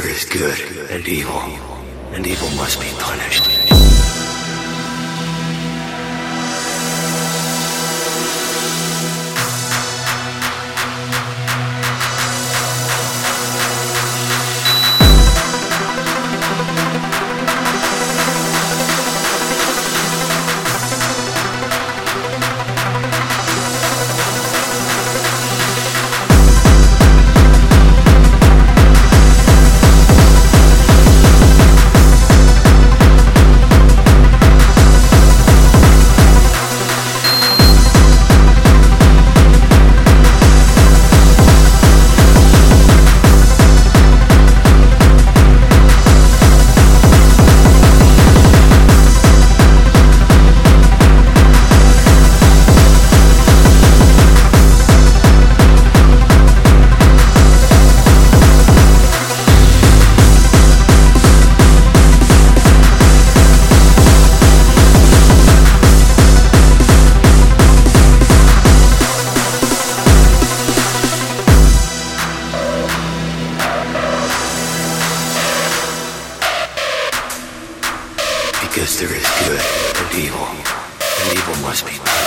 there is good and evil, and evil must be punished. because there is good and evil, and evil must be.